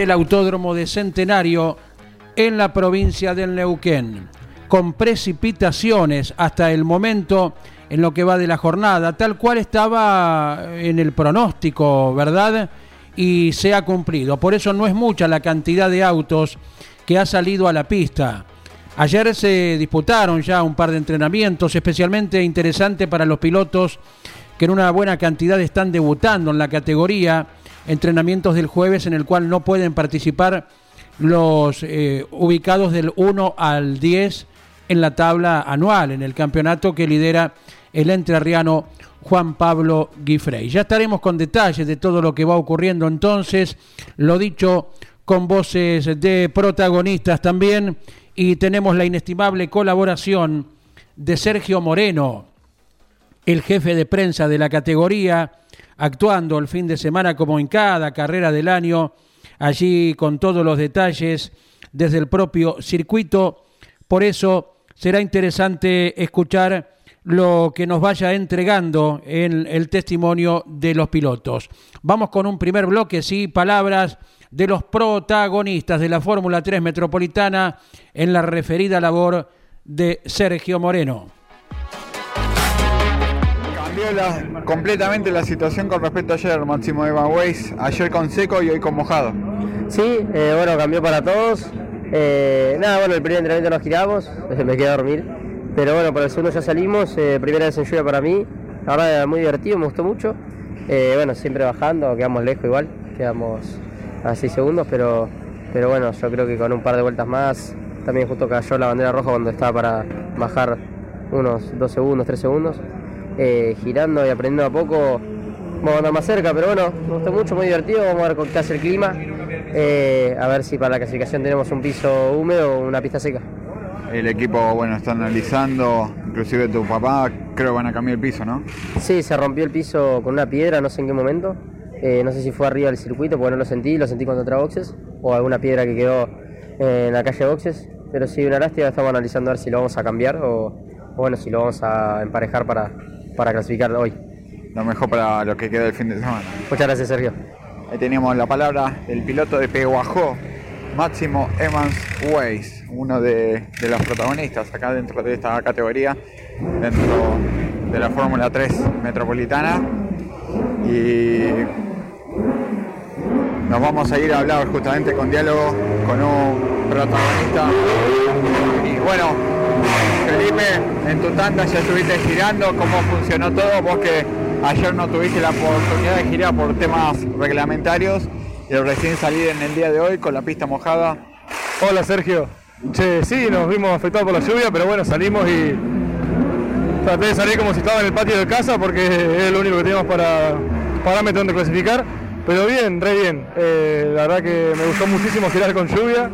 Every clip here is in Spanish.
Desde el Autódromo de Centenario en la provincia del Neuquén, con precipitaciones hasta el momento en lo que va de la jornada, tal cual estaba en el pronóstico, ¿verdad? Y se ha cumplido. Por eso no es mucha la cantidad de autos que ha salido a la pista. Ayer se disputaron ya un par de entrenamientos, especialmente interesante para los pilotos que en una buena cantidad están debutando en la categoría entrenamientos del jueves en el cual no pueden participar los eh, ubicados del 1 al 10 en la tabla anual, en el campeonato que lidera el entrerriano Juan Pablo Guifrey. Ya estaremos con detalles de todo lo que va ocurriendo entonces, lo dicho con voces de protagonistas también, y tenemos la inestimable colaboración de Sergio Moreno, el jefe de prensa de la categoría, actuando el fin de semana como en cada carrera del año, allí con todos los detalles desde el propio circuito. Por eso será interesante escuchar lo que nos vaya entregando en el testimonio de los pilotos. Vamos con un primer bloque, sí, palabras de los protagonistas de la Fórmula 3 Metropolitana en la referida labor de Sergio Moreno completamente la situación con respecto a ayer, Máximo Evan Weiss, ayer con seco y hoy con mojado. Sí, eh, bueno, cambió para todos. Eh, nada, bueno, el primer entrenamiento nos giramos, me quedé a dormir. Pero bueno, por el segundo ya salimos, eh, primera vez en lluvia para mí. La verdad era muy divertido, me gustó mucho. bueno, siempre bajando, quedamos lejos igual, quedamos a 6 segundos, pero, pero bueno, yo creo que con un par de vueltas más, también justo cayó la bandera roja cuando estaba para bajar unos 2 segundos, 3 segundos. Eh, girando y aprendiendo a poco. Vamos a andar más cerca, pero bueno, me gustó mucho, muy divertido. Vamos a ver qué hace el clima. Eh, a ver si para la clasificación tenemos un piso húmedo o una pista seca. El equipo, bueno, está analizando, inclusive tu papá, creo que van a cambiar el piso, ¿no? Sí, se rompió el piso con una piedra, no sé en qué momento. Eh, no sé si fue arriba del circuito, porque no lo sentí, lo sentí cuando entré boxes, o alguna piedra que quedó en la calle boxes. Pero sí, una lástima, estamos analizando a ver si lo vamos a cambiar o, o bueno, si lo vamos a emparejar para, para clasificar hoy. Lo mejor para lo que queda del fin de semana. Muchas gracias, Sergio. Ahí teníamos la palabra del piloto de Peguajó, Máximo Evans Weiss, uno de, los protagonistas acá dentro de esta categoría, dentro de la Fórmula 3 Metropolitana. Y nos vamos a ir a hablar justamente con diálogo con un protagonista. Y bueno, Felipe, en tu tanda ya estuviste girando, ¿cómo funcionó todo? Vos que ayer no tuviste la oportunidad de girar por temas reglamentarios y recién salir en el día de hoy con la pista mojada. Hola Sergio. Che, sí, nos vimos afectados por la lluvia, pero bueno, salimos y traté de salir como si estaba en el patio de casa porque es lo único que teníamos para parámetro donde clasificar. Pero bien, re bien. Eh, la verdad que me gustó muchísimo girar con lluvia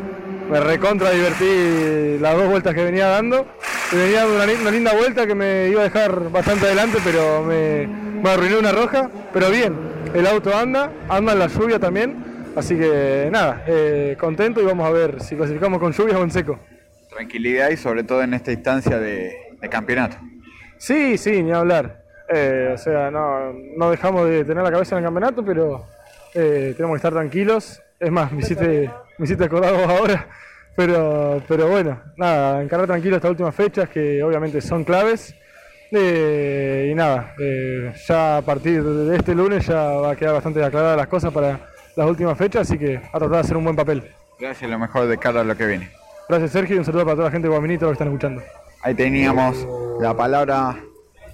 me recontra divertí las dos vueltas que venía dando. venía dando una, linda vuelta que me iba a dejar bastante adelante, pero me, me arruiné una roja. Pero bien, el auto anda, anda en la lluvia también. Así que nada, eh, contento y vamos a ver si clasificamos con lluvia o en seco. Tranquilidad y sobre todo en esta instancia de, campeonato. Sí, sí, ni hablar. Eh, o sea, no, no, dejamos de tener la cabeza en el campeonato, pero eh, tenemos que estar tranquilos. Es más, me hiciste me hiciste acordar vos ahora. Pero, pero bueno, nada, encarar tranquilo estas últimas fechas que obviamente son claves. Eh, y nada, eh, ya a partir de este lunes ya va a quedar bastante aclaradas las cosas para las últimas fechas, así que a tratar de hacer un buen papel. Gracias, lo mejor de cara a lo que viene. Gracias Sergio y un saludo para toda la gente de los que están escuchando. Ahí teníamos la palabra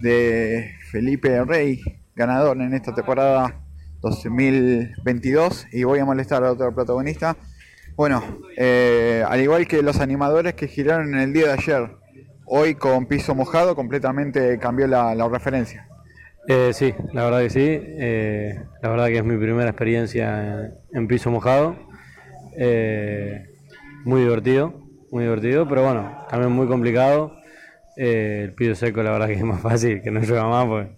de Felipe Rey, ganador en esta temporada 2022 y voy a molestar a otro protagonista. Bueno, eh, al igual que los animadores que giraron en el día de ayer, hoy con piso mojado completamente cambió la, referencia. Eh, sí, la verdad que sí. Eh, la verdad que es mi primera experiencia en, piso mojado. Eh, muy divertido, muy divertido, pero bueno, también muy complicado. Eh, el piso seco, la verdad que es más fácil, que no llueva más. Pues.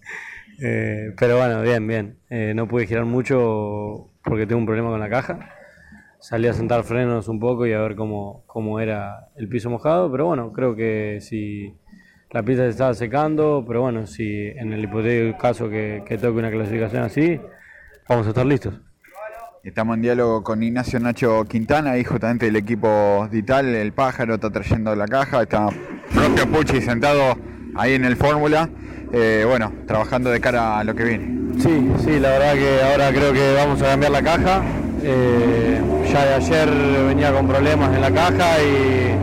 Eh, pero bueno, bien, bien. No pude girar mucho porque tengo un problema con la caja. Salí a sentar frenos un poco y a ver cómo, cómo era el piso mojado, pero bueno, creo que si la pista se estaba secando, pero bueno, si en el hipotético caso que, que toque una clasificación así, vamos a estar listos. Estamos en diálogo con Ignacio Nacho Quintana, ahí justamente del equipo Dital, el pájaro está trayendo la caja, está propio Pucci sentado ahí en el Fórmula, eh, bueno, trabajando de cara a lo que viene. Sí, sí, la verdad que ahora creo que vamos a cambiar la caja. Eh, ya de ayer venía con problemas en la caja y,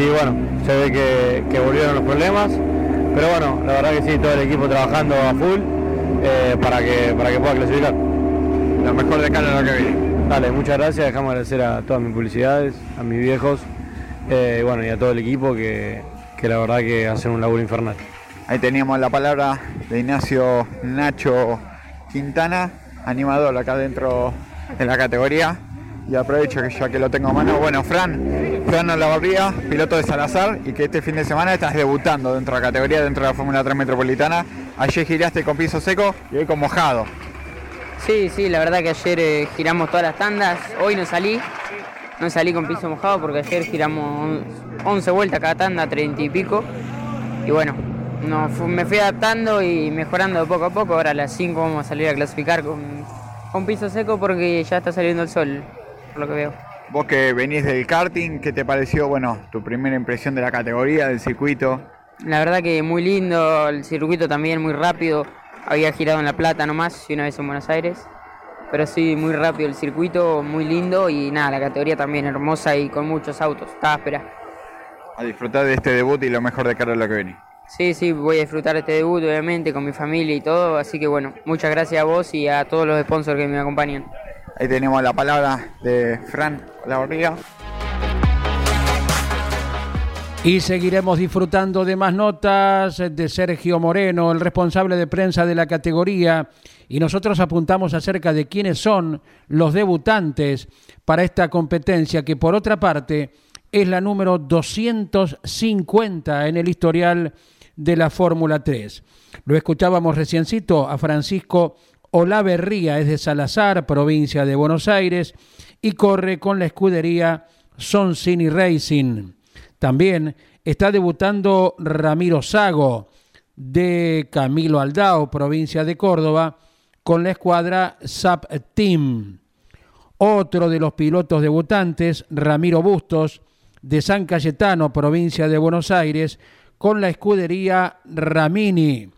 y bueno, se ve que, que volvieron los problemas. Pero bueno, la verdad que sí, todo el equipo trabajando a full eh, para, que, para que pueda clasificar. Lo mejor de cara a lo que viene. Dale, muchas gracias. Dejamos agradecer a todas mis publicidades, a mis viejos eh, y bueno, y a todo el equipo que, que la verdad que hacen un laburo infernal. Ahí teníamos la palabra de Ignacio Nacho Quintana, animador acá dentro de la categoría. Y aprovecho que ya que lo tengo a mano. Bueno, Fran, Fran Olavarría, piloto de Salazar, y que este fin de semana estás debutando dentro de la categoría, dentro de la Fórmula 3 Metropolitana. Ayer giraste con piso seco y hoy con mojado. Sí, sí, la verdad que ayer eh, giramos todas las tandas, hoy no salí, no salí con piso mojado porque ayer giramos 11 vueltas cada tanda, 30 y pico, y bueno, no, me fui adaptando y mejorando de poco a poco, ahora a las 5 vamos a salir a clasificar con, con piso seco porque ya está saliendo el sol, por lo que veo. Vos que venís del karting, ¿qué te pareció, bueno, tu primera impresión de la categoría, del circuito? La verdad que muy lindo, el circuito también muy rápido. Había girado en La Plata nomás y una vez en Buenos Aires. Pero sí, muy rápido el circuito, muy lindo y nada, la categoría también hermosa y con muchos autos. Estaba a esperar. A disfrutar de este debut y lo mejor de cara a lo que viene. Sí, sí, voy a disfrutar este debut obviamente con mi familia y todo. Así que bueno, muchas gracias a vos y a todos los sponsors que me acompañan. Ahí tenemos la palabra de Fran Olavarría. Y seguiremos disfrutando de más notas de Sergio Moreno, el responsable de prensa de la categoría. Y nosotros apuntamos acerca de quiénes son los debutantes para esta competencia, que por otra parte es la número 250 en el historial de la Fórmula 3. Lo escuchábamos reciencito a Francisco Olaverría, es de Salazar, provincia de Buenos Aires, y corre con la escudería Soncini Racing. También está debutando Ramiro Sago de Camilo Aldao, provincia de Córdoba, con la escuadra SAP Team. Otro de los pilotos debutantes, Ramiro Bustos, de San Cayetano, provincia de Buenos Aires, con la escudería Ramini.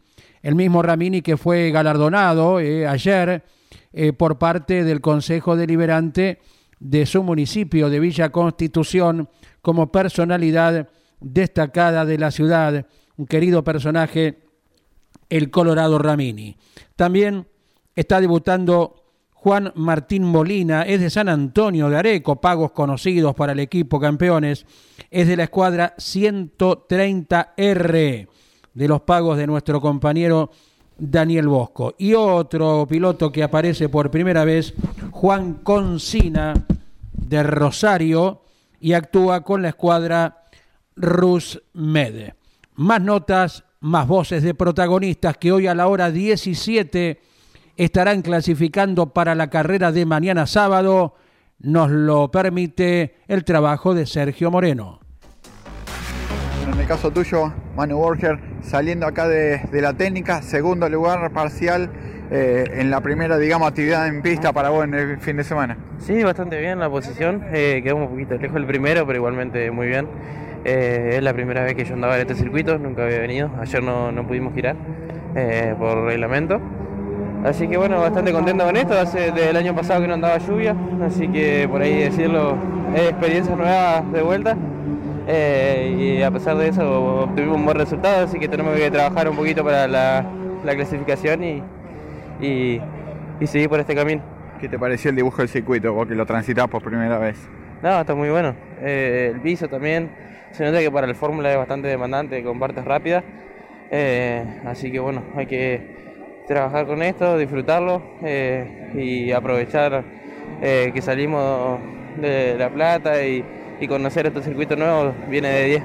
El mismo Ramini que fue galardonado eh, ayer eh, por parte del Consejo Deliberante de su municipio de Villa Constitución como personalidad destacada de la ciudad, un querido personaje, el Colorado Ramini. También está debutando Juan Martín Molina, es de San Antonio de Areco, pagos conocidos para el equipo campeones, es de la escuadra 130R, de los pagos de nuestro compañero Daniel Bosco. Y otro piloto que aparece por primera vez, Juan Concina, de Rosario, y actúa con la escuadra Rusmed. Más notas, más voces de protagonistas que hoy a la hora 17 estarán clasificando para la carrera de mañana sábado. Nos lo permite el trabajo de Sergio Moreno. En el caso tuyo, Manu Borger, saliendo acá de, de la técnica, segundo lugar parcial eh, en la primera, digamos, actividad en pista para vos en el fin de semana. Sí, bastante bien la posición. Eh, quedamos un poquito lejos del primero, pero igualmente muy bien. Eh, es la primera vez que yo andaba en este circuito, nunca había venido. Ayer no, no pudimos girar eh, por reglamento. Así que bueno, bastante contento con esto. Hace desde el año pasado que no andaba lluvia, así que por ahí decirlo, es experiencia nueva de vuelta. Eh, y a pesar de eso obtuvimos un buen resultado, así que tenemos que trabajar un poquito para la, clasificación y, y, seguir por este camino. ¿Qué te pareció el dibujo del circuito, vos que lo transitas por primera vez? No, está muy bueno. Eh, el piso también, se nota que para el Fórmula es bastante demandante con partes rápidas, eh, así que bueno, hay que trabajar con esto, disfrutarlo y aprovechar que salimos de La Plata y y conocer estos circuitos nuevos viene de 10.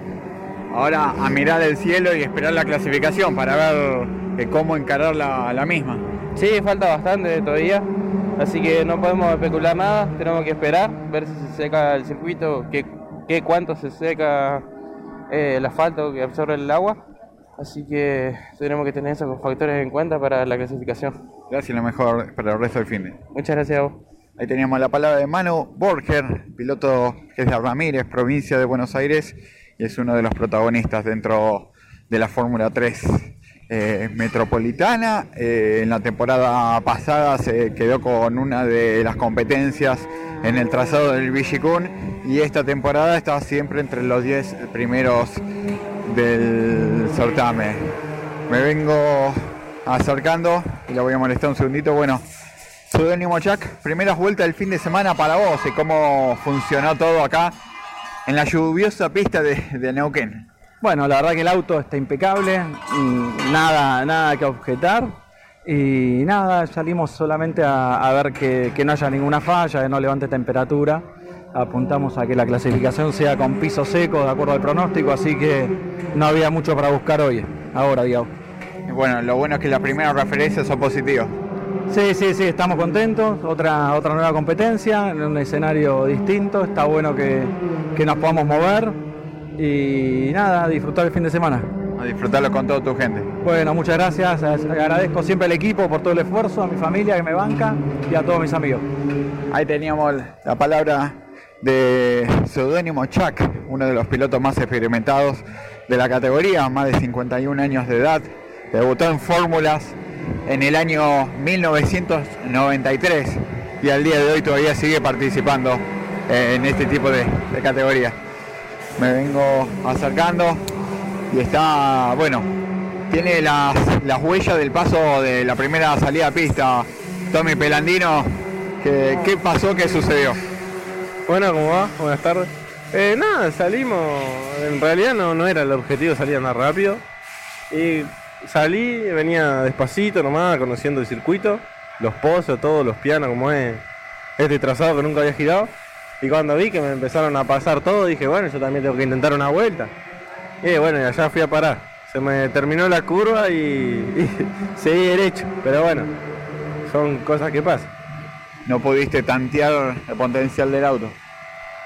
Ahora a mirar el cielo y esperar la clasificación para ver eh, cómo encarar la, misma. Sí, falta bastante todavía, así que no podemos especular nada, tenemos que esperar, ver si se seca el circuito, qué, qué cuánto se seca eh, el asfalto que absorbe el agua. Así que tenemos que tener esos factores en cuenta para la clasificación. Gracias, lo mejor para el resto del fin. Muchas gracias a vos. Ahí teníamos la palabra de Manu Borger, piloto que es de Ramírez, provincia de Buenos Aires, y es uno de los protagonistas dentro de la Fórmula 3 eh, metropolitana. Eh, en la temporada pasada se quedó con una de las competencias en el trazado del Vigicún y esta temporada está siempre entre los 10 primeros del certamen. Me vengo acercando y la voy a molestar un segundito. Bueno, Pseudónimo Jack, primeras vueltas del fin de semana para vos y cómo funcionó todo acá en la lluviosa pista de, Neuquén. Bueno, la verdad que el auto está impecable, nada, nada que objetar. Y nada, salimos solamente a, ver que, que, no haya ninguna falla, que no levante temperatura. Apuntamos a que la clasificación sea con piso seco, de acuerdo al pronóstico, así que no había mucho para buscar hoy, ahora, Diego. Bueno, lo bueno es que las primeras referencias son positivas. Sí, sí, sí, estamos contentos. Otra, otra nueva competencia en un escenario distinto. Está bueno que, nos podamos mover y nada, disfrutar el fin de semana. A disfrutarlo con toda tu gente. Bueno, muchas gracias. Agradezco siempre al equipo por todo el esfuerzo, a mi familia que me banca y a todos mis amigos. Ahí teníamos la palabra de seudónimo Chuck, uno de los pilotos más experimentados de la categoría, más de 51 años de edad. Debutó en fórmulas en el año 1993 y al día de hoy todavía sigue participando en este tipo de, categorías. Me vengo acercando y está, bueno, tiene las, huellas del paso de la primera salida a pista. Tommy Pelandino, ¿qué, qué pasó? ¿Qué sucedió? Bueno, ¿cómo va? Buenas tardes. Eh, nada, salimos, en realidad no, no era el objetivo salir más rápido. Y salí, venía despacito nomás, conociendo el circuito, los pozos, todos los pianos, como es este trazado que nunca había girado. Y cuando vi que me empezaron a pasar todo, dije, bueno, yo también tengo que intentar una vuelta. Y bueno, y allá fui a parar. Se me terminó la curva y seguí derecho. Pero bueno, son cosas que pasan. ¿No pudiste tantear el potencial del auto?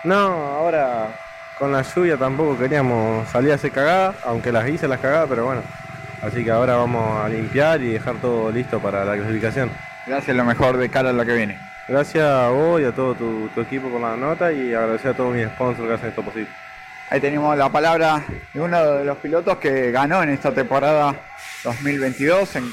No, ahora con la lluvia tampoco queríamos salir a hacer cagadas, aunque las hice las cagadas, pero bueno, Así que ahora vamos a limpiar y dejar todo listo para la clasificación. Gracias, lo mejor de cara a lo que viene. Gracias a vos y a todo tu, equipo por la nota y agradecer a todos mis sponsors que hacen esto posible. Ahí tenemos la palabra de uno de los pilotos que ganó en esta temporada 2022 en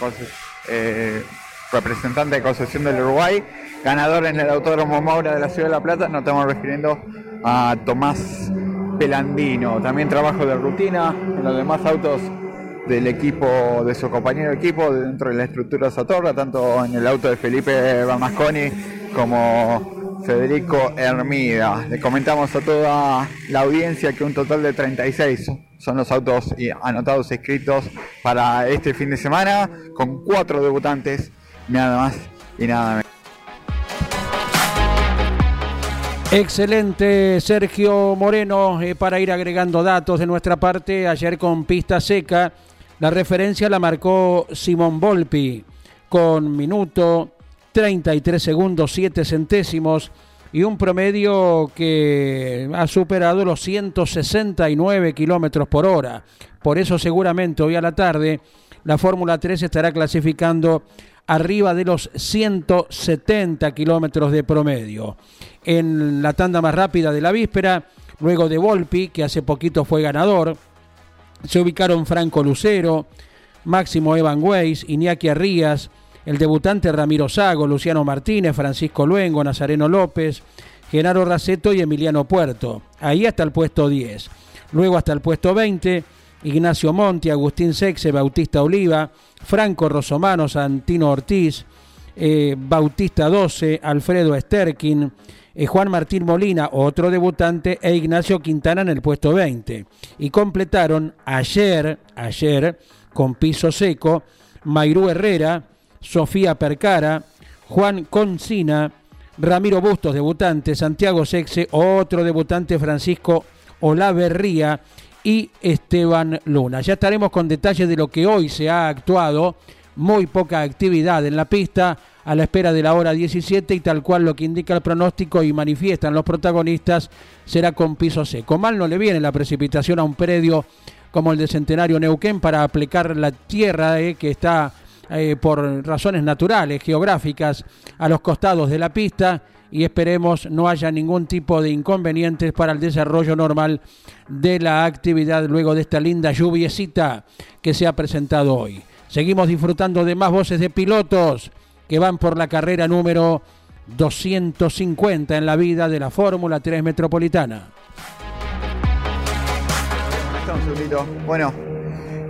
eh, representante de concesión del Uruguay, ganador en el Autódromo Maura de la Ciudad de La Plata. Nos estamos refiriendo a Tomás Pelandino. También trabajo de rutina en los demás autos del equipo, de su compañero de equipo dentro de la estructura Satorra, tanto en el auto de Felipe Bamasconi como Federico Hermida. Le comentamos a toda la audiencia que un total de 36 son los autos anotados escritos para este fin de semana, con cuatro debutantes, nada más y nada menos. Excelente Sergio Moreno eh, para ir agregando datos de nuestra parte. Ayer con pista seca la referencia la marcó Simón Volpi con minuto 33 segundos 7 centésimos y un promedio que ha superado los 169 kilómetros por hora. Por eso seguramente hoy a la tarde la Fórmula 3 estará clasificando arriba de los 170 kilómetros de promedio. En la tanda más rápida de la víspera, luego de Volpi, que hace poquito fue ganador, se ubicaron Franco Lucero, Máximo Evan Weiss, Iñaki Arrías, el debutante Ramiro Sago, Luciano Martínez, Francisco Luengo, Nazareno López, Genaro Raceto y Emiliano Puerto. Ahí hasta el puesto 10. Luego hasta el puesto 20, Ignacio Monti, Agustín Sexe, Bautista Oliva, Franco Rosomano, Santino Ortiz, eh, Bautista 12, Alfredo Sterkin, Juan Martín Molina, otro debutante, e Ignacio Quintana en el puesto 20. Y completaron ayer, ayer, con piso seco, Mairú Herrera, Sofía Percara, Juan Concina, Ramiro Bustos, debutante, Santiago Sexe, otro debutante, Francisco Olaverría y Esteban Luna. Ya estaremos con detalles de lo que hoy se ha actuado, muy poca actividad en la pista, a la espera de la hora 17 y tal cual lo que indica el pronóstico y manifiestan los protagonistas será con piso seco. Mal no le viene la precipitación a un predio como el de Centenario Neuquén para aplicar la tierra eh, que está eh, por razones naturales, geográficas, a los costados de la pista y esperemos no haya ningún tipo de inconvenientes para el desarrollo normal de la actividad luego de esta linda lluviecita que se ha presentado hoy. Seguimos disfrutando de más voces de pilotos que van por la carrera número 250 en la vida de la Fórmula 3 Metropolitana. Bueno,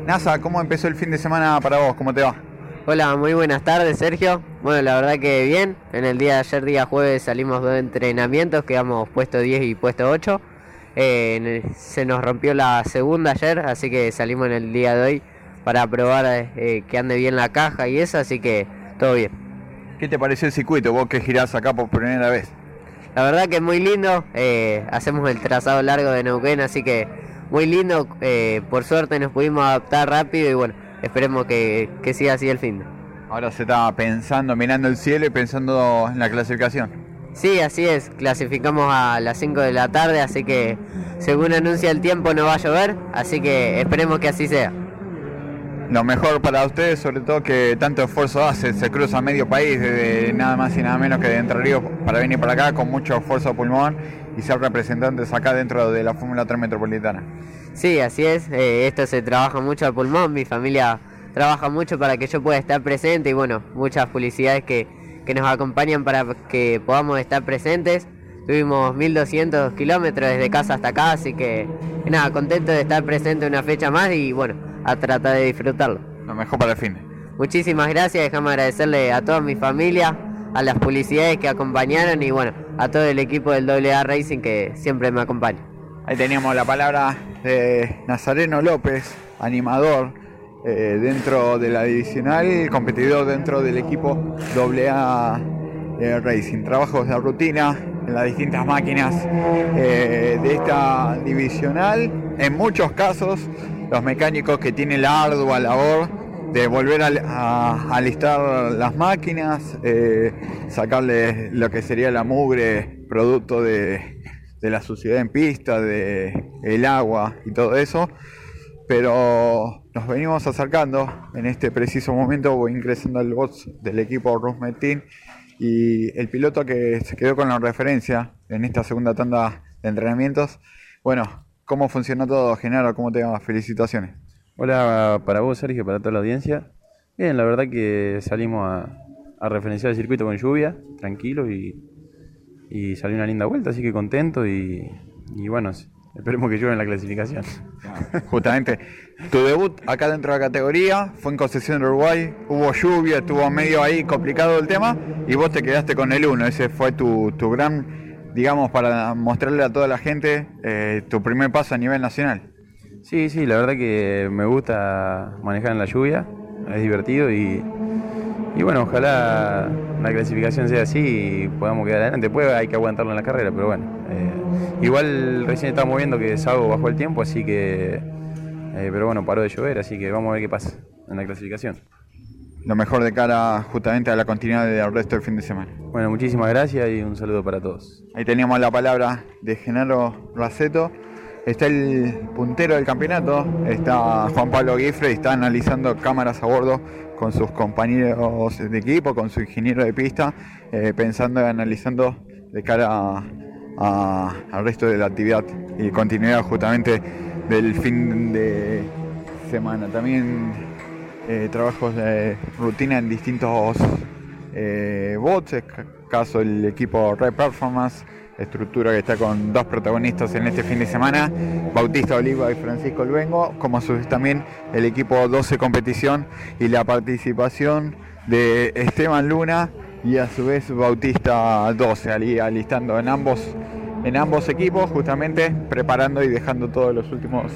NASA, ¿cómo empezó el fin de semana para vos? ¿Cómo te va? Hola, muy buenas tardes, Sergio. Bueno, la verdad que bien. En el día de ayer, día jueves, salimos de entrenamientos, quedamos puesto 10 y puesto 8. Eh, se nos rompió la segunda ayer, así que salimos en el día de hoy para probar eh, que ande bien la caja y eso, así que todo bien. ¿Qué te pareció el circuito? Vos que girás acá por primera vez. La verdad que es muy lindo. Eh, hacemos el trazado largo de Neuquén, así que muy lindo. Eh, por suerte nos pudimos adaptar rápido y bueno, esperemos que, que siga así el fin. Ahora se está pensando, mirando el cielo y pensando en la clasificación. Sí, así es. Clasificamos a las 5 de la tarde, así que según anuncia el tiempo no va a llover, así que esperemos que así sea lo mejor para ustedes, sobre todo que tanto esfuerzo hace, se cruza medio país, desde nada más y nada menos que de Entre Ríos para venir para acá con mucho esfuerzo pulmón y ser representantes acá dentro de la Fórmula 3 Metropolitana. Sí, así es, eh, esto se trabaja mucho al pulmón, mi familia trabaja mucho para que yo pueda estar presente y bueno, muchas publicidades que, que nos acompañan para que podamos estar presentes. Tuvimos 1200 kilómetros desde casa hasta acá, así que nada, contento de estar presente una fecha más y bueno, a tratar de disfrutarlo. Lo mejor para el fin. Muchísimas gracias, déjame agradecerle a toda mi familia, a las publicidades que acompañaron y bueno, a todo el equipo del AA Racing que siempre me acompaña. Ahí teníamos la palabra de Nazareno López, animador eh, dentro de la divisional, competidor dentro del equipo AA eh, Racing. Trabajos de rutina en las distintas máquinas eh, de esta divisional. En muchos casos los mecánicos que tienen la ardua labor de volver a, alistar las máquinas, eh, sacarle lo que sería la mugre producto de, la suciedad en pista, de el agua y todo eso. Pero nos venimos acercando en este preciso momento, voy ingresando al box del equipo Rusmetin y el piloto que se quedó con la referencia en esta segunda tanda de entrenamientos, bueno, ¿Cómo funcionó todo, Genaro? ¿Cómo te va? Felicitaciones. Hola para vos, Sergio, para toda la audiencia. Bien, la verdad que salimos a, referenciar el circuito con lluvia, tranquilo y, y salió una linda vuelta, así que contento y, bueno, esperemos que llueva en la clasificación. Justamente, tu debut acá dentro de la categoría fue en Concesión de Uruguay, hubo lluvia, estuvo medio ahí complicado el tema y vos te quedaste con el 1, ese fue tu, tu gran digamos, para mostrarle a toda la gente eh, tu primer paso a nivel nacional. Sí, sí, la verdad que me gusta manejar en la lluvia, es divertido y, y bueno, ojalá la clasificación sea así y podamos quedar adelante. Después hay que aguantarlo en la carrera, pero bueno. Eh, igual recién estamos viendo que Sago bajó el tiempo, así que... Eh, pero bueno, paró de llover, así que vamos a ver qué pasa en la clasificación lo mejor de cara justamente a la continuidad del resto del fin de semana. Bueno, muchísimas gracias y un saludo para todos. Ahí teníamos la palabra de Genaro Raceto. Está el puntero del campeonato, está Juan Pablo Guifre y está analizando cámaras a bordo con sus compañeros de equipo, con su ingeniero de pista, eh, pensando y analizando de cara al resto de la actividad y continuidad justamente del fin de semana. También eh, trabajos de rutina en distintos eh, bots, caso el equipo Red Performance, estructura que está con dos protagonistas en este fin de semana, Bautista Oliva y Francisco Luengo, como a su vez también el equipo 12 competición y la participación de Esteban Luna y a su vez Bautista 12, alistando en ambos, en ambos equipos, justamente preparando y dejando todos los últimos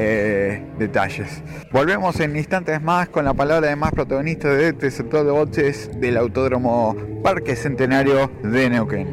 eh, detalles. Volvemos en instantes más con la palabra de más protagonistas de este sector de boches del Autódromo Parque Centenario de Neuquén.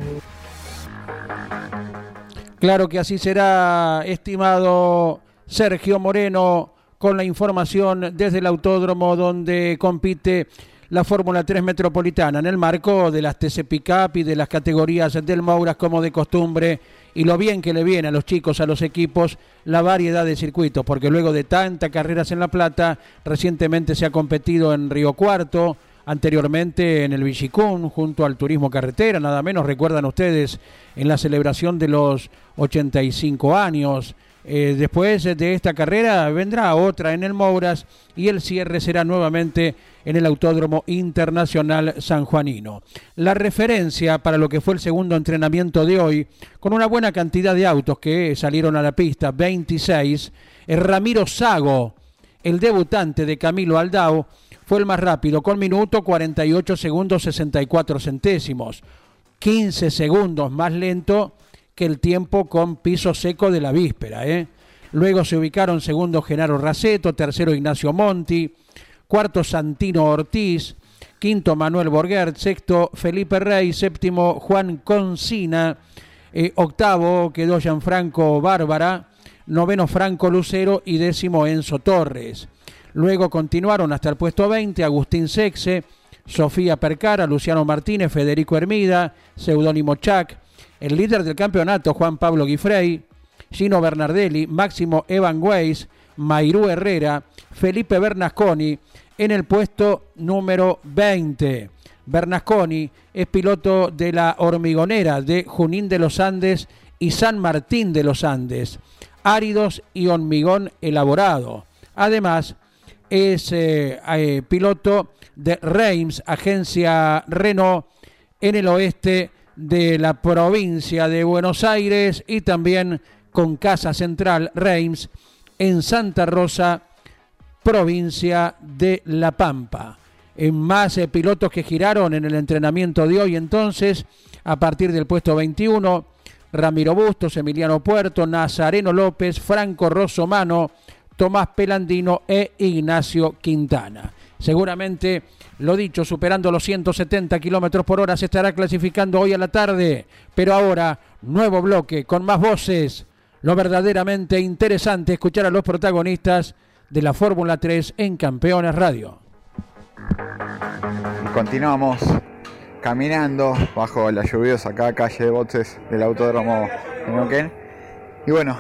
Claro que así será, estimado Sergio Moreno, con la información desde el autódromo donde compite la Fórmula 3 Metropolitana en el marco de las TC Pickup y de las categorías del Mouras como de costumbre y lo bien que le viene a los chicos, a los equipos, la variedad de circuitos, porque luego de tantas carreras en La Plata, recientemente se ha competido en Río Cuarto, anteriormente en el Villicún, junto al Turismo Carretera, nada menos, recuerdan ustedes, en la celebración de los 85 años. Eh, después de esta carrera vendrá otra en el Mouras y el cierre será nuevamente en el Autódromo Internacional San Juanino. La referencia para lo que fue el segundo entrenamiento de hoy, con una buena cantidad de autos que salieron a la pista, 26, es Ramiro Sago, el debutante de Camilo Aldao, fue el más rápido, con minuto 48 segundos 64 centésimos, 15 segundos más lento que el tiempo con piso seco de la víspera. ¿eh? Luego se ubicaron segundo Genaro Raceto, tercero Ignacio Monti, cuarto Santino Ortiz, quinto Manuel Borguer, sexto Felipe Rey, séptimo Juan Concina, eh, octavo quedó Gianfranco Bárbara, noveno Franco Lucero y décimo Enzo Torres. Luego continuaron hasta el puesto 20 Agustín Sexe, Sofía Percara, Luciano Martínez, Federico Hermida, Seudónimo Chac, el líder del campeonato Juan Pablo Guifrey, Gino Bernardelli, Máximo Evan Weiss, Mairú Herrera, Felipe Bernasconi en el puesto número 20. Bernasconi es piloto de la hormigonera de Junín de los Andes y San Martín de los Andes, áridos y hormigón elaborado. Además, es eh, eh, piloto de Reims, agencia Renault, en el oeste de la provincia de Buenos Aires y también con Casa Central Reims en Santa Rosa, provincia de La Pampa. En más eh, pilotos que giraron en el entrenamiento de hoy entonces, a partir del puesto 21, Ramiro Bustos, Emiliano Puerto, Nazareno López, Franco Rossomano, Tomás Pelandino e Ignacio Quintana. Seguramente, lo dicho, superando los 170 kilómetros por hora, se estará clasificando hoy a la tarde. Pero ahora, nuevo bloque con más voces. Lo verdaderamente interesante escuchar a los protagonistas de la Fórmula 3 en Campeones Radio. Continuamos caminando bajo la lluviosa acá calle de boxes del Autódromo de. Y bueno,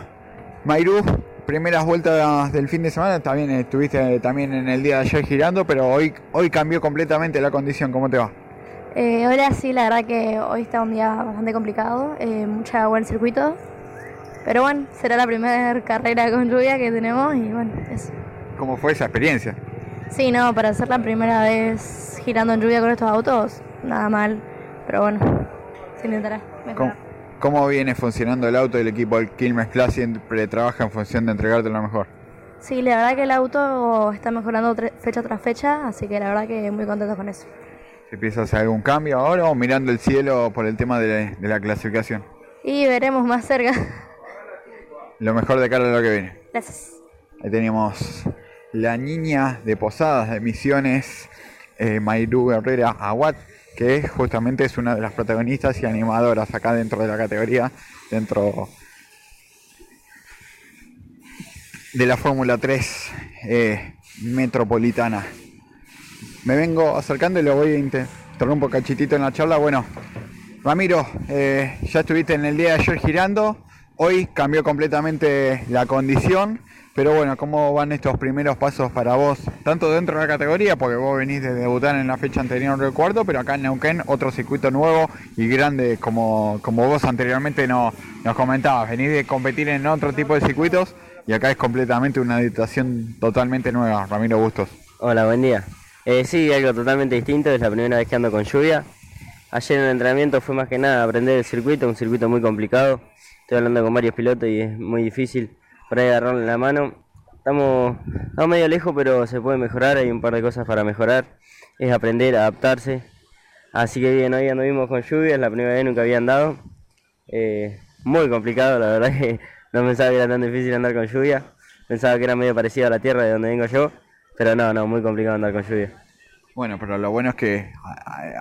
Mairú primeras vueltas del fin de semana, también estuviste también en el día de ayer girando, pero hoy, hoy cambió completamente la condición. ¿Cómo te va? Eh, hola, sí, la verdad que hoy está un día bastante complicado, eh, mucha agua en el circuito, pero bueno, será la primera carrera con lluvia que tenemos y bueno, eso. ¿Cómo fue esa experiencia? Sí, no, para ser la primera vez girando en lluvia con estos autos, nada mal, pero bueno, se intentará mejorar. ¿Cómo viene funcionando el auto y el equipo del Quilmes Class siempre trabaja en función de entregarte lo mejor? Sí, la verdad que el auto está mejorando fecha tras fecha, así que la verdad que muy contento con eso. ¿Se empieza a hacer algún cambio ahora o mirando el cielo por el tema de, la clasificación? Y veremos más cerca. Lo mejor de cara a lo que viene. Gracias. Ahí tenemos la niña de Posadas de Misiones, eh, Mayru Herrera Aguat que justamente es una de las protagonistas y animadoras acá dentro de la categoría, dentro de la Fórmula 3 eh, metropolitana. Me vengo acercando y lo voy a interrumpir un cachitito en la charla. Bueno, Ramiro, eh, ya estuviste en el día de ayer girando, hoy cambió completamente la condición. Pero bueno, ¿cómo van estos primeros pasos para vos? Tanto dentro de la categoría, porque vos venís de debutar en la fecha anterior del cuarto, pero acá en Neuquén otro circuito nuevo y grande como, como vos anteriormente nos comentabas. Venís de competir en otro tipo de circuitos y acá es completamente una editación totalmente nueva, Ramiro Bustos. Hola, buen día. Eh, sí, algo totalmente distinto, es la primera vez que ando con lluvia. Ayer en el entrenamiento fue más que nada aprender el circuito, un circuito muy complicado. Estoy hablando con varios pilotos y es muy difícil por ahí agarrarle la mano. Estamos, estamos medio lejos, pero se puede mejorar, hay un par de cosas para mejorar. Es aprender, adaptarse. Así que bien, hoy anduvimos con lluvia, es la primera vez nunca había andado. Eh, muy complicado, la verdad que no pensaba que era tan difícil andar con lluvia. Pensaba que era medio parecido a la tierra de donde vengo yo, pero no, no, muy complicado andar con lluvia. Bueno, pero lo bueno es que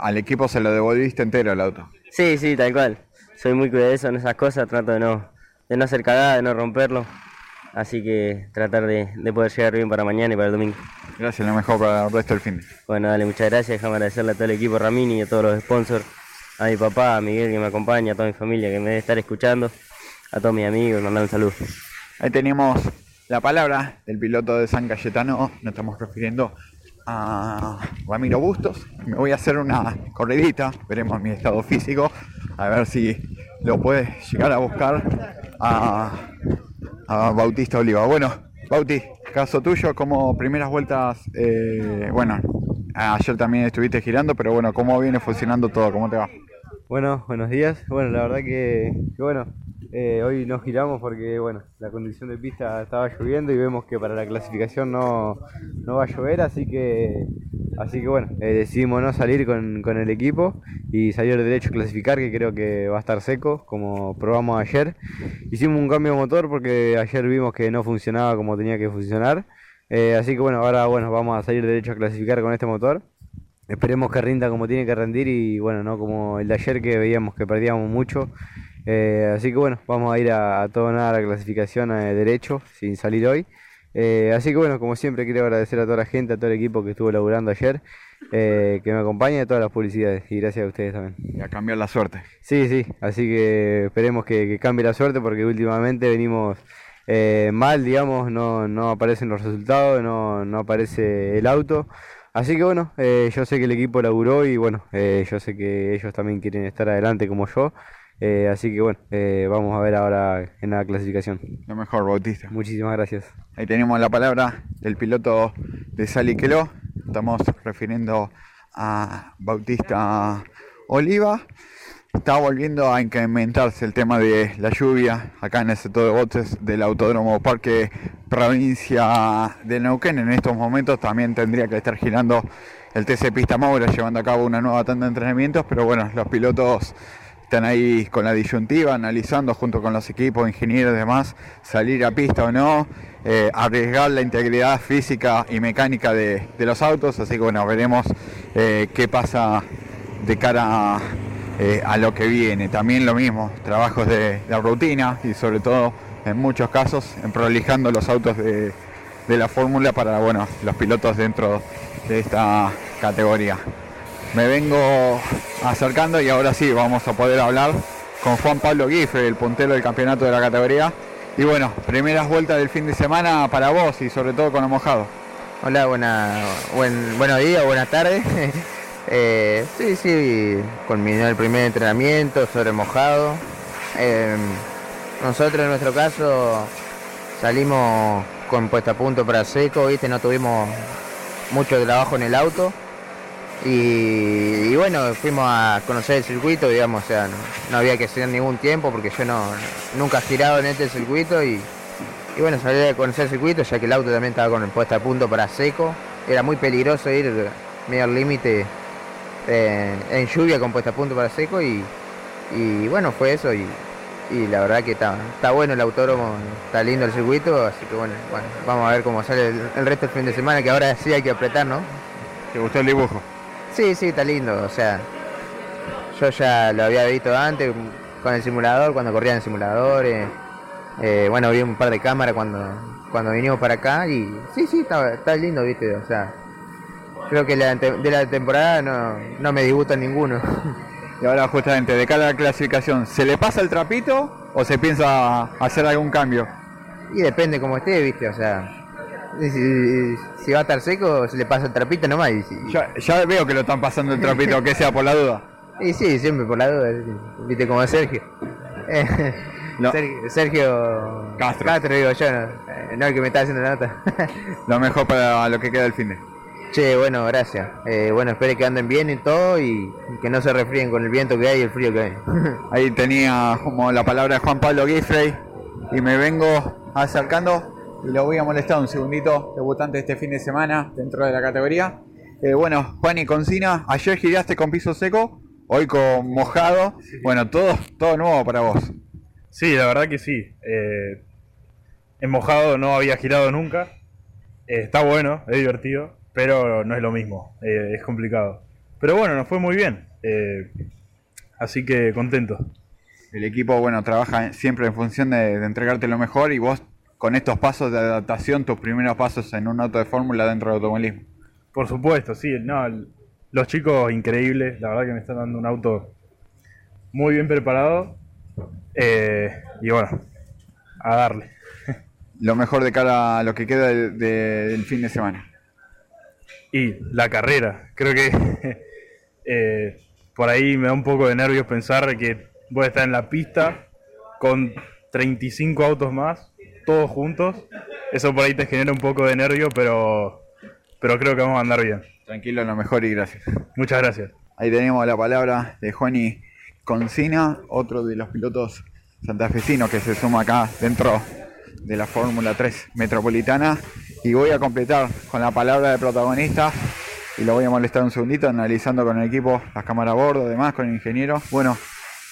al equipo se lo devolviste entero el auto. Sí, sí, tal cual. Soy muy cuidadoso en esas cosas, trato de no, de no hacer cagada, de no romperlo. Así que tratar de, de poder llegar bien para mañana y para el domingo. Gracias, lo mejor para el resto del fin. Bueno, dale, muchas gracias. Déjame agradecerle a todo el equipo Ramini y a todos los sponsors, a mi papá, a Miguel que me acompaña, a toda mi familia que me debe estar escuchando, a todos mis amigos, mandar un saludo. Ahí tenemos la palabra del piloto de San Cayetano, nos estamos refiriendo a Ramiro Bustos. Me voy a hacer una corridita, veremos mi estado físico, a ver si lo puede llegar a buscar a, a Bautista Oliva. Bueno, Bauti, caso tuyo, como primeras vueltas, eh, bueno, ayer también estuviste girando, pero bueno, ¿cómo viene funcionando todo? ¿Cómo te va? Bueno, buenos días. Bueno, la verdad que, que bueno, eh, hoy no giramos porque bueno, la condición de pista estaba lloviendo y vemos que para la clasificación no, no va a llover, así que así que bueno, eh, decidimos no salir con, con el equipo y salir derecho a clasificar, que creo que va a estar seco, como probamos ayer. Hicimos un cambio de motor porque ayer vimos que no funcionaba como tenía que funcionar. Eh, así que bueno, ahora bueno, vamos a salir derecho a clasificar con este motor. Esperemos que rinda como tiene que rendir y bueno, no como el de ayer que veíamos que perdíamos mucho. Eh, así que bueno, vamos a ir a, a todo nada a la clasificación eh, derecho, sin salir hoy. Eh, así que bueno, como siempre quiero agradecer a toda la gente, a todo el equipo que estuvo laburando ayer, eh, que me acompaña a todas las publicidades. Y gracias a ustedes también. Y a cambiar la suerte. Sí, sí, así que esperemos que, que cambie la suerte porque últimamente venimos eh, mal, digamos, no, no aparecen los resultados, no, no aparece el auto. Así que bueno, yo sé que el equipo laburó y bueno, yo sé que ellos también quieren estar adelante como yo. Eh, así que bueno, eh, vamos a ver ahora en la clasificación. Lo mejor, Bautista. Muchísimas gracias. Ahí tenemos la palabra del piloto de Saliqueló. Estamos refiriendo a Bautista Oliva. Está volviendo a incrementarse el tema de la lluvia acá en el sector de botes del Autódromo Parque Provincia de Neuquén. En estos momentos también tendría que estar girando el TC Pista Maura llevando a cabo una nueva tanda de entrenamientos, pero bueno, los pilotos están ahí con la disyuntiva, analizando junto con los equipos, ingenieros y demás, salir a pista o no, eh, arriesgar la integridad física y mecánica de, los autos, así que bueno, veremos eh, qué pasa de cara a, eh, a lo que viene. También lo mismo, trabajos de, de rutina y sobre todo en muchos casos en prolijando los autos de, de la fórmula para bueno, los pilotos dentro de esta categoría. Me vengo acercando y ahora sí vamos a poder hablar con Juan Pablo Guifre, el puntero del campeonato de la categoría. Y bueno, primeras vueltas del fin de semana para vos y sobre todo con lo mojado. Hola, buena, buen, buenos días, buenas tardes. Eh, sí, sí, culminó el primer entrenamiento sobre mojado. Eh, nosotros en nuestro caso salimos con puesta a punto para seco, ¿viste? no tuvimos mucho trabajo en el auto. Y, bueno, fuimos a conocer el circuito, digamos, o sea, no, había que hacer ningún tiempo porque yo no nunca he girado en este circuito y, y bueno, salí a conocer el circuito ya que el auto también estaba con puesta a punto para seco. Era muy peligroso ir medio límite eh, en lluvia con puesta a punto para seco y, y bueno, fue eso y, y la verdad que está, está bueno el autódromo, está lindo el circuito, así que bueno, bueno vamos a ver cómo sale el, el resto del fin de semana, que ahora sí hay que apretar, ¿no? ¿Te gustó el dibujo? Sí, sí, está lindo, o sea, yo ya lo había visto antes con el simulador, cuando corría en el simulador, eh, eh, bueno, vi un par de cámaras cuando, cuando vinimos para acá y sí, sí, está, está lindo, viste, o sea, creo que la, de la temporada no, no me disgusta ninguno. Y ahora justamente, de cara a la clasificación, ¿se le pasa el trapito o se piensa hacer algún cambio? Y depende cómo esté, viste, o sea, si, si va a estar seco, se le pasa el trapito nomás. Y Ya, ya veo que lo están pasando el trapito, que sea por la duda. Y sí, siempre por la duda, viste como Sergio. Eh, No. Sergio, Sergio Castro. digo yo, no, Eh, no el que me está haciendo la nota. Lo mejor para lo que queda del fin de. Che, bueno, gracias. Eh, bueno, espero que anden bien y todo y que no se refríen con el viento que hay y el frío que hay. Ahí tenía como la palabra de Juan Pablo Giffrey y me vengo acercando y lo voy a molestar un segundito, debutante este fin de semana dentro de la categoría. Eh, bueno, Juan y Concina, ayer giraste con piso seco, hoy con mojado. Bueno, todo, todo nuevo para vos. Sí, la verdad que sí. Eh, en mojado no había girado nunca. Eh, está bueno, es divertido, pero no es lo mismo, es complicado. Pero bueno, nos fue muy bien. así que contento. El equipo, bueno, trabaja siempre en función de, de entregarte lo mejor y vos con estos pasos de adaptación, tus primeros pasos en un auto de fórmula dentro del automovilismo. Por supuesto, sí. No, los chicos increíbles, la verdad que me están dando un auto muy bien preparado. Eh, y bueno, a darle. Lo mejor de cara a lo que queda de- de- del fin de semana. Y la carrera, creo que eh, por ahí me da un poco de nervios pensar que voy a estar en la pista con 35 autos más, todos juntos. Eso por ahí te genera un poco de nervio, pero, pero creo que vamos a andar bien. Tranquilo, lo mejor y gracias. Muchas gracias. Ahí tenemos la palabra de Juani Concina, otro de los pilotos santafesinos que se suma acá dentro de la Fórmula 3 Metropolitana. Y voy a completar con la palabra de protagonista y lo voy a molestar un segundito analizando con el equipo, las cámaras a bordo, demás, con el ingeniero. Bueno,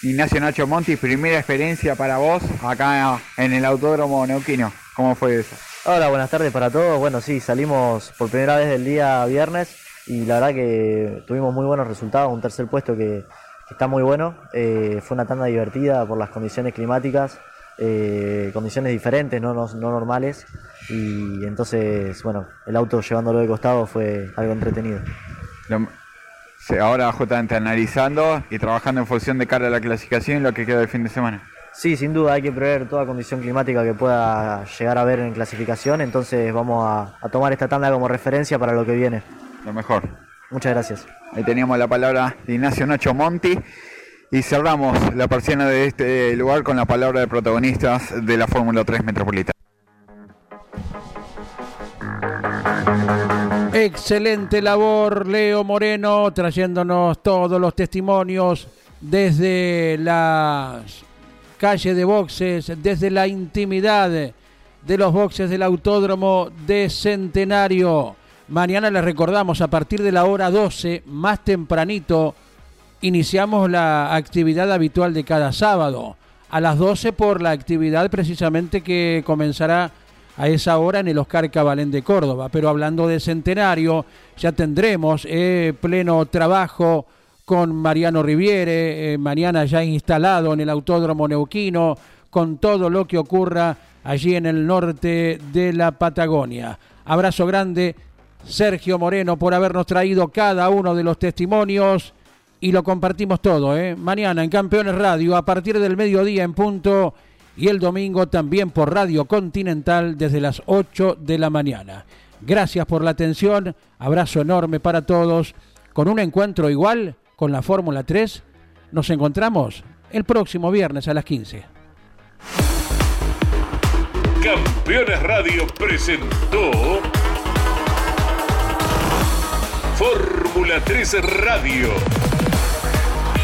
Ignacio Nacho Monti, primera experiencia para vos acá en el Autódromo Neuquino. ¿Cómo fue eso? Hola, buenas tardes para todos. Bueno, sí, salimos por primera vez el día viernes y la verdad que tuvimos muy buenos resultados, un tercer puesto que, que está muy bueno. Eh, fue una tanda divertida por las condiciones climáticas, eh, condiciones diferentes, no, no, no normales. Y entonces, bueno, el auto llevándolo de costado fue algo entretenido. Lo- ahora justamente analizando y trabajando en función de cara a la clasificación y lo que queda del fin de semana. Sí, sin duda hay que prever toda condición climática que pueda llegar a haber en clasificación, entonces vamos a, a tomar esta tanda como referencia para lo que viene. Lo mejor. Muchas gracias. Ahí teníamos la palabra de Ignacio Nacho Monti. Y cerramos la persiana de este lugar con la palabra de protagonistas de la Fórmula 3 Metropolitana. Excelente labor, Leo Moreno, trayéndonos todos los testimonios desde las calles de boxes, desde la intimidad de los boxes del Autódromo de Centenario. Mañana les recordamos, a partir de la hora 12, más tempranito, iniciamos la actividad habitual de cada sábado. A las 12 por la actividad precisamente que comenzará a esa hora en el Oscar Cabalén de Córdoba. Pero hablando de centenario, ya tendremos eh, pleno trabajo con Mariano Riviere, eh, mañana ya instalado en el Autódromo Neuquino, con todo lo que ocurra allí en el norte de la Patagonia. Abrazo grande, Sergio Moreno, por habernos traído cada uno de los testimonios y lo compartimos todo. ¿eh? Mañana en Campeones Radio, a partir del mediodía en punto, y el domingo también por Radio Continental desde las 8 de la mañana. Gracias por la atención, abrazo enorme para todos. Con un encuentro igual con la Fórmula 3, nos encontramos el próximo viernes a las 15. Campeones Radio presentó Fórmula 3 Radio.